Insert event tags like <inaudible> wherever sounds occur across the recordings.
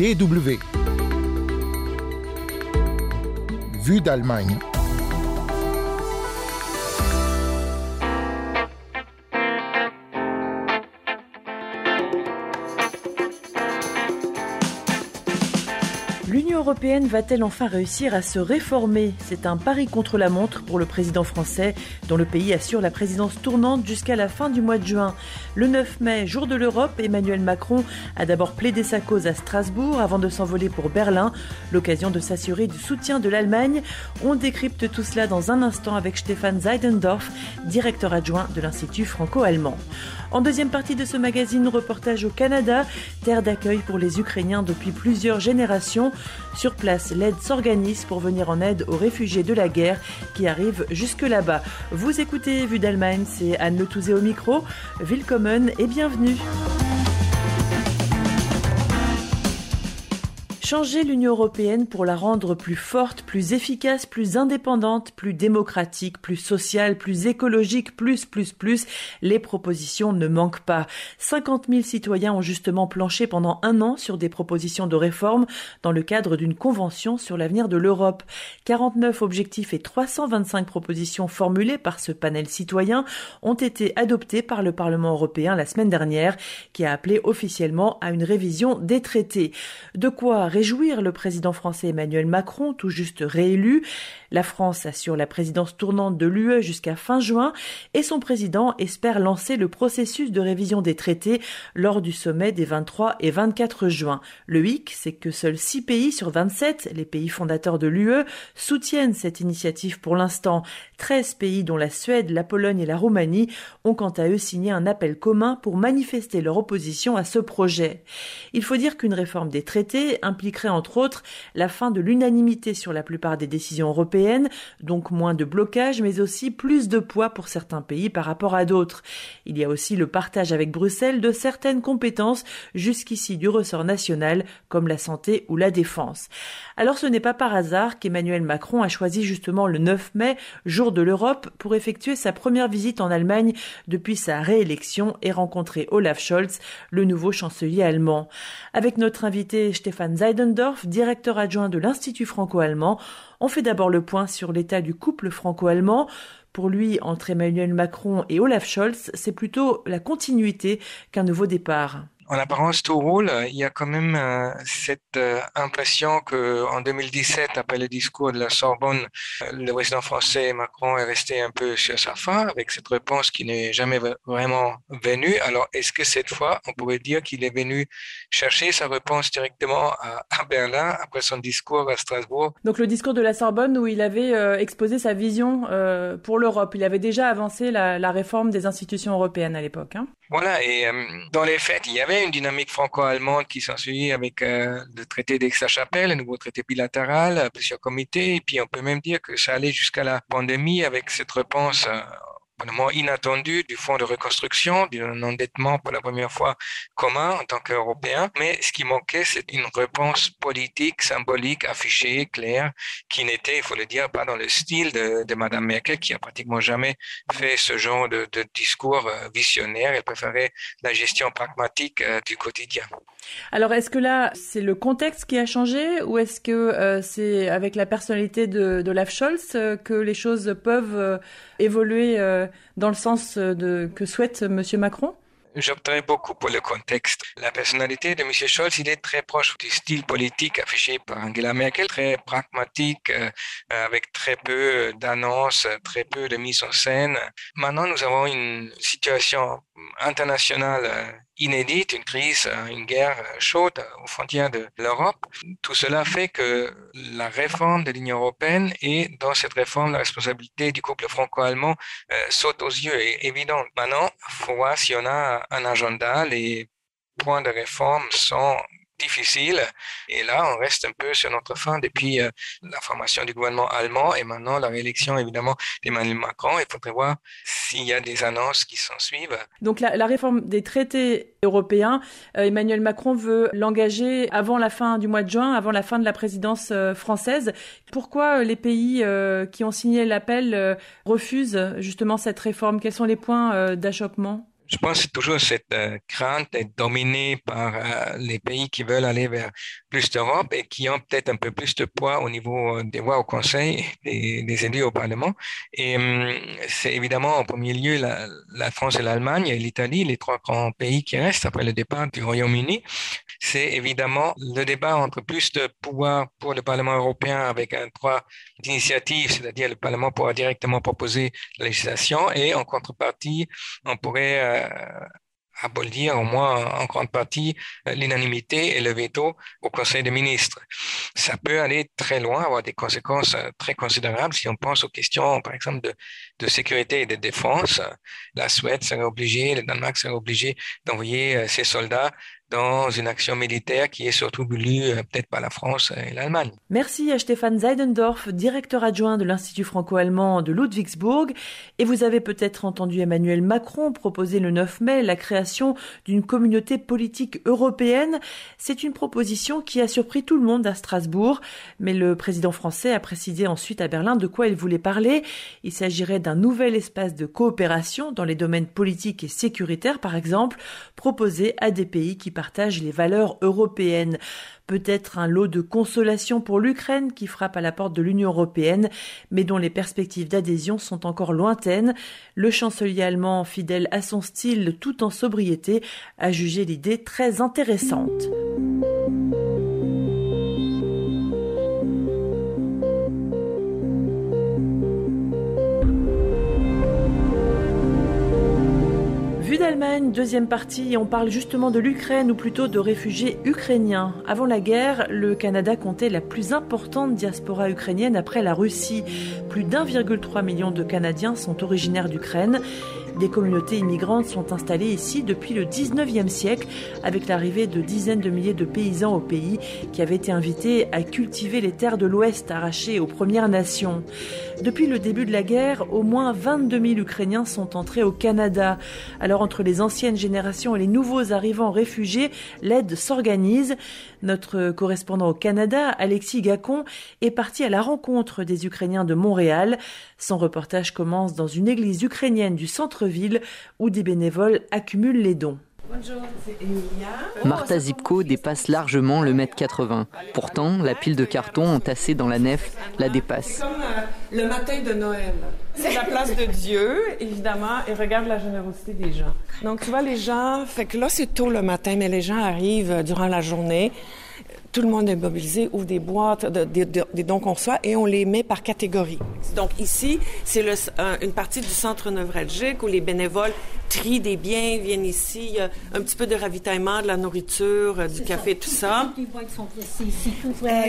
DW. Vue d'Allemagne. Européenne va-t-elle enfin réussir à se réformer? C'est un pari contre la montre pour le président français, dont le pays assure la présidence tournante jusqu'à la fin du mois de juin. Le 9 mai, jour de l'Europe, Emmanuel Macron a d'abord plaidé sa cause à Strasbourg avant de s'envoler pour Berlin, l'occasion de s'assurer du soutien de l'Allemagne. On décrypte tout cela dans un instant avec Stéphane Zeidendorf, directeur adjoint de l'Institut franco-allemand. En deuxième partie de ce magazine, reportage au Canada, terre d'accueil pour les Ukrainiens depuis plusieurs générations. Sur place, l'aide s'organise pour venir en aide aux réfugiés de la guerre qui arrivent jusque là-bas. Vous écoutez Vue d'Allemagne, c'est Anne Le au micro. Willkommen et bienvenue. Changer l'Union européenne pour la rendre plus forte, plus efficace, plus indépendante, plus démocratique, plus sociale, plus écologique, plus, plus, plus, les propositions ne manquent pas. 50 000 citoyens ont justement planché pendant un an sur des propositions de réforme dans le cadre d'une convention sur l'avenir de l'Europe. 49 objectifs et 325 propositions formulées par ce panel citoyen ont été adoptés par le Parlement européen la semaine dernière, qui a appelé officiellement à une révision des traités. De quoi réjouir le président français Emmanuel Macron, tout juste réélu. La France assure la présidence tournante de l'UE jusqu'à fin juin et son président espère lancer le processus de révision des traités lors du sommet des 23 et 24 juin. Le hic, c'est que seuls 6 pays sur 27, les pays fondateurs de l'UE, soutiennent cette initiative pour l'instant. 13 pays, dont la Suède, la Pologne et la Roumanie, ont quant à eux signé un appel commun pour manifester leur opposition à ce projet. Il faut dire qu'une réforme des traités implique entre autres la fin de l'unanimité sur la plupart des décisions européennes, donc moins de blocage, mais aussi plus de poids pour certains pays par rapport à d'autres. Il y a aussi le partage avec Bruxelles de certaines compétences jusqu'ici du ressort national, comme la santé ou la défense. Alors ce n'est pas par hasard qu'Emmanuel Macron a choisi justement le 9 mai, jour de l'Europe, pour effectuer sa première visite en Allemagne depuis sa réélection et rencontrer Olaf Scholz, le nouveau chancelier allemand. Avec notre invité Stéphane Directeur adjoint de l'Institut franco-allemand. On fait d'abord le point sur l'état du couple franco-allemand. Pour lui, entre Emmanuel Macron et Olaf Scholz, c'est plutôt la continuité qu'un nouveau départ en apparence tout roule, il y a quand même euh, cette euh, impression que en 2017, après le discours de la Sorbonne, euh, le président français Macron est resté un peu sur sa fin avec cette réponse qui n'est jamais vraiment venue. Alors, est-ce que cette fois, on pourrait dire qu'il est venu chercher sa réponse directement à, Berlin après son discours à Strasbourg? Donc, le discours de la Sorbonne où il avait exposé sa vision pour l'Europe. Il avait déjà avancé la, la, réforme des institutions européennes à l'époque. Hein voilà, et dans les faits, il y avait une dynamique franco-allemande qui s'ensuit avec euh, le traité d'Aix-la-Chapelle, le nouveau traité bilatéral, plusieurs comités, et puis on peut même dire que ça allait jusqu'à la pandémie avec cette réponse moment inattendu du fonds de reconstruction, d'un endettement pour la première fois commun en tant qu'Européen. Mais ce qui manquait, c'est une réponse politique, symbolique, affichée, claire, qui n'était, il faut le dire, pas dans le style de, de Madame Merkel, qui a pratiquement jamais fait ce genre de, discours euh, visionnaire. Elle préférait la gestion pragmatique euh, du quotidien. Alors, est-ce que là, c'est le contexte qui a changé ou est-ce que euh, c'est avec la personnalité de Olaf Scholz que les choses peuvent évoluer dans le sens de, que souhaite M. Macron? J'opterais beaucoup pour le contexte. La personnalité de M. Scholz, il est très proche du style politique affiché par Angela Merkel, très pragmatique, euh, avec très peu d'annonces, très peu de mise en scène. Maintenant, nous avons une situation internationale euh, inédite, une crise, euh, une guerre chaude aux frontières de l'Europe. Tout cela fait que la réforme de l'Union européenne et dans cette réforme, la responsabilité du couple franco-allemand saute aux yeux et évidente. Maintenant, il faut voir si on a un agenda, les points de réforme sont difficiles. Et là, on reste un peu sur notre fin depuis euh, la formation du gouvernement allemand et maintenant la réélection, évidemment, d'Emmanuel Macron. Il faudrait voir s'il y a des annonces qui s'en suivent. Donc, la, réforme des traités européens, euh, Emmanuel Macron veut l'engager avant la fin du mois de juin, avant la fin de la présidence euh, française. Pourquoi les pays qui ont signé l'appel refusent justement cette réforme? Quels sont les points d'achoppement? Je pense que toujours cette euh, crainte d'être dominé par euh, les pays qui veulent aller vers plus d'Europe et qui ont peut-être un peu plus de poids au niveau euh, des voix au Conseil, des, élus au Parlement. Et hum, c'est évidemment en premier lieu la, France et l'Allemagne et l'Italie, les trois grands pays qui restent après le départ du Royaume-Uni. C'est évidemment le débat entre plus de pouvoir pour le Parlement européen avec un droit d'initiative, c'est-à-dire le Parlement pourra directement proposer la législation et en contrepartie, on pourrait abolir au moins en grande partie euh, l'unanimité et le veto au Conseil des ministres. Ça peut aller très loin, avoir des conséquences euh, très considérables si on pense aux questions, par exemple, de, de sécurité et de défense. La Suède serait obligée, le Danemark serait obligé d'envoyer ses soldats dans une action militaire qui est surtout voulue euh, peut-être par la France et l'Allemagne. Merci à Stéphane Zeidendorf, directeur adjoint de l'Institut franco-allemand de Ludwigsburg. Et vous avez peut-être entendu Emmanuel Macron proposer le 9 mai la création d'une communauté politique européenne. C'est une proposition qui a surpris tout le monde à Strasbourg. Mais le président français a précisé ensuite à Berlin de quoi il voulait parler? Il s'agirait d'un nouvel espace de coopération dans les domaines politiques et sécuritaires, par exemple, proposé à des pays qui partagent les valeurs européennes. Peut-être un lot de consolation pour l'Ukraine qui frappe à la porte de l'Union européenne, mais dont les perspectives d'adhésion sont encore lointaines. Le chancelier allemand, fidèle à son style tout en sobriété, a jugé l'idée très intéressante. Deuxième partie, on parle justement de l'Ukraine ou plutôt de réfugiés ukrainiens. Avant la guerre, le Canada comptait la plus importante diaspora ukrainienne après la Russie. Plus d'1,3 million de Canadiens sont originaires d'Ukraine. Des communautés immigrantes sont installées ici depuis le 19e siècle avec l'arrivée de dizaines de milliers de paysans au pays qui avaient été invités à cultiver les terres de l'Ouest arrachées aux Premières Nations. Depuis le début de la guerre, au moins 22 000 Ukrainiens sont entrés au Canada. Alors entre les anciennes générations et les nouveaux arrivants réfugiés, l'aide s'organise. Notre correspondant au Canada, Alexis Gacon, est parti à la rencontre des Ukrainiens de Montréal. Son reportage commence dans une église ukrainienne du centre-ville où des bénévoles accumulent les dons. Bonjour. Martha Zipko dépasse largement le mètre 80. Pourtant, la pile de cartons entassée dans la nef la dépasse. C'est comme euh, le matin de Noël. C'est la place de Dieu, évidemment, et regarde la générosité des gens. Donc, tu vois, les gens, fait que là, c'est tôt le matin, mais les gens arrivent euh, durant la journée tout le monde est mobilisé, ouvre des boîtes, des dons qu'on reçoit et on les met par catégorie. Donc ici, c'est une partie du centre neuralgique où les bénévoles trient des biens, viennent ici, un petit peu de ravitaillement, de la nourriture, euh, du café, tout ça.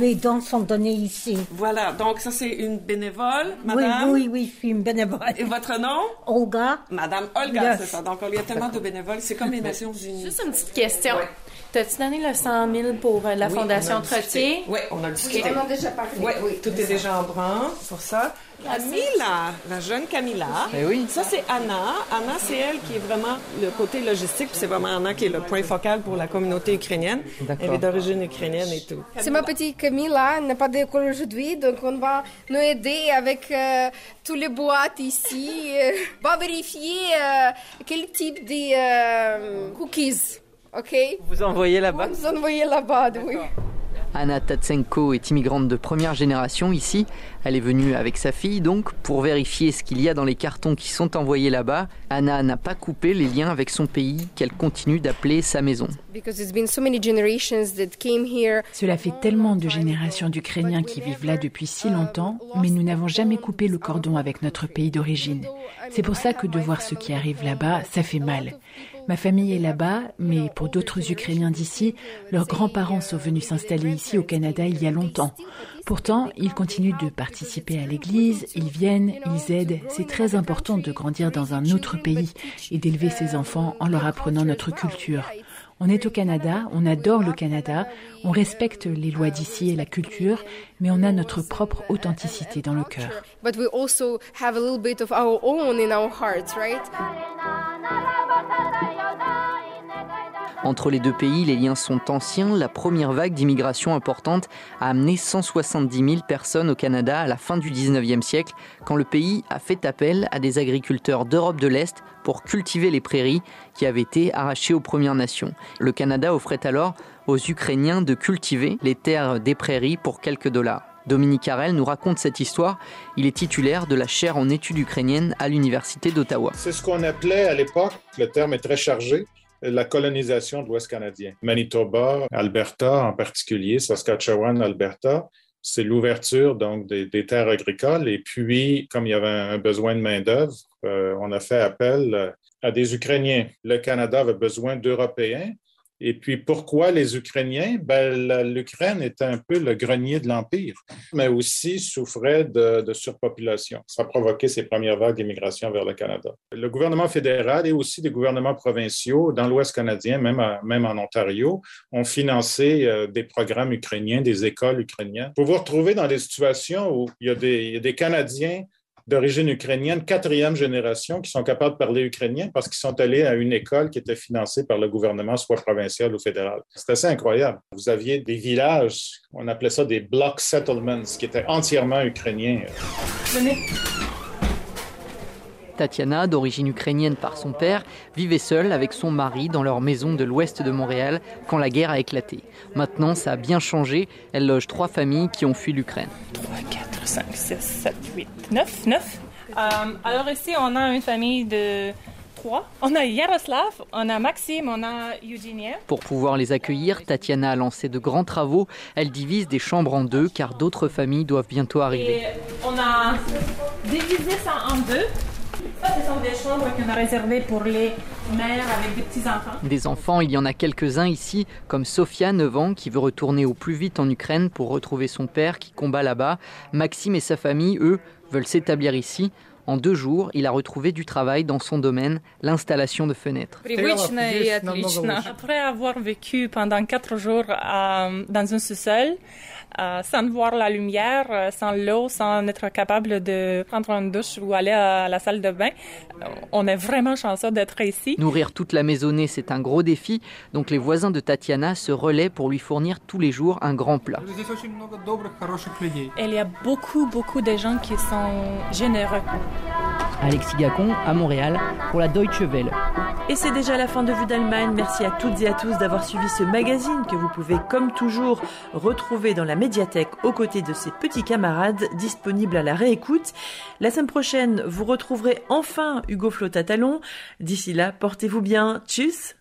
les dons sont donnés ici. Voilà, donc ça c'est une bénévole, madame. Oui, oui, oui, je suis une bénévole. Et votre nom? Olga. Madame Olga, c'est ça. Donc il y a tellement de bénévoles, c'est comme les Nations Unies. Juste une petite question. T'as-tu donné le 100 000 pour euh, la Fondation Trottier? Oui, on a discuté. on a déjà parlé. Oui, oui tout est déjà en branle pour ça. Camilla, la jeune Camilla. Eh oui. Ça, c'est Anna. Anna, c'est elle qui est vraiment le côté logistique. C'est vraiment Anna qui est le point focal pour la communauté ukrainienne. Elle est d'origine ukrainienne et tout. C'est ma petite Camilla. Elle n'a pas d'école aujourd'hui, donc on va nous aider avec euh, tous les boîtes ici. Euh, <laughs> on va vérifier quel type de cookies OK Vous envoyez là-bas Vous envoyez là-bas, oui. Anna Tatsenko est immigrante de première génération ici. Elle est venue avec sa fille donc pour vérifier ce qu'il y a dans les cartons qui sont envoyés là-bas. Anna n'a pas coupé les liens avec son pays qu'elle continue d'appeler sa maison. Cela fait tellement de générations d'Ukrainiens qui vivent là depuis si longtemps, mais nous n'avons jamais coupé le cordon avec notre pays d'origine. C'est pour ça que de voir ce qui arrive là-bas, ça fait mal. Ma famille est là-bas, mais pour d'autres Ukrainiens d'ici, leurs grands-parents sont venus s'installer ici au Canada il y a longtemps. Pourtant, ils continuent de participer à l'église, ils viennent, ils aident. C'est très important de grandir dans un autre pays et d'élever ses enfants en leur apprenant notre culture. On est au Canada, on adore le Canada, on respecte les lois d'ici et la culture, mais on a notre propre authenticité dans le cœur. Entre les deux pays, les liens sont anciens. La première vague d'immigration importante a amené 170 000 personnes au Canada à la fin du 19e siècle, quand le pays a fait appel à des agriculteurs d'Europe de l'Est pour cultiver les prairies qui avaient été arrachées aux Premières Nations. Le Canada offrait alors aux Ukrainiens de cultiver les terres des prairies pour quelques dollars. Dominique Harel nous raconte cette histoire. Il est titulaire de la chaire en études ukrainiennes à l'Université d'Ottawa. C'est ce qu'on appelait à l'époque, le terme est très chargé, la colonisation de l'Ouest canadien. Manitoba, Alberta en particulier, Saskatchewan, Alberta, c'est l'ouverture donc des, terres agricoles. Et puis, comme il y avait un besoin de main-d'œuvre, euh, on a fait appel à des Ukrainiens. Le Canada avait besoin d'Européens et puis pourquoi les Ukrainiens? Ben, L'Ukraine était un peu le grenier de l'Empire, mais aussi souffrait de, surpopulation. Ça a provoqué ces premières vagues d'immigration vers le Canada. Le gouvernement fédéral et aussi des gouvernements provinciaux dans l'Ouest canadien, même, même en Ontario, ont financé euh, des programmes ukrainiens, des écoles ukrainiennes. Pour vous retrouver dans des situations où il y a des, il y a des Canadiens d'origine ukrainienne, quatrième génération, qui sont capables de parler ukrainien parce qu'ils sont allés à une école qui était financée par le gouvernement, soit provincial ou fédéral. C'est assez incroyable. Vous aviez des villages, on appelait ça des block settlements, qui étaient entièrement ukrainiens. Tatiana, d'origine ukrainienne par son père, vivait seule avec son mari dans leur maison de l'ouest de Montréal quand la guerre a éclaté. Maintenant, ça a bien changé. Elle loge trois familles qui ont fui l'Ukraine. 3, 4, 5, 6, 7, 8, 9, 9. alors ici, on a une famille de trois. On a Yaroslav, on a Maxime, on a Eugenia. Pour pouvoir les accueillir, Tatiana a lancé de grands travaux. Elle divise des chambres en deux car d'autres familles doivent bientôt arriver. Et on a divisé ça en deux ce sont des chambres qu'on a réservées pour les mères avec des petits-enfants. Des enfants, il y en a quelques-uns ici, comme Sofia, 9 ans, qui veut retourner au plus vite en Ukraine pour retrouver son père qui combat là-bas. Maxime et sa famille, eux, veulent s'établir ici. En deux jours, il a retrouvé du travail dans son domaine, l'installation de fenêtres. Après avoir vécu pendant quatre jours euh, dans un sous-sol, euh, sans voir la lumière, euh, sans l'eau, sans être capable de prendre une douche ou aller à la salle de bain. On est vraiment chanceux d'être ici. Nourrir toute la maisonnée, c'est un gros défi. Donc les voisins de Tatiana se relaient pour lui fournir tous les jours un grand plat. Il y a beaucoup, beaucoup de gens qui sont généreux. Alexis Gacon à Montréal pour la Deutsche Welle. Et c'est déjà la fin de Vue d'Allemagne. Merci à toutes et à tous d'avoir suivi ce magazine que vous pouvez, comme toujours, retrouver dans la médiathèque aux côtés de ses petits camarades disponibles à la réécoute. La semaine prochaine, vous retrouverez enfin Hugo Flotta Talon. D'ici là, portez-vous bien. Tchuss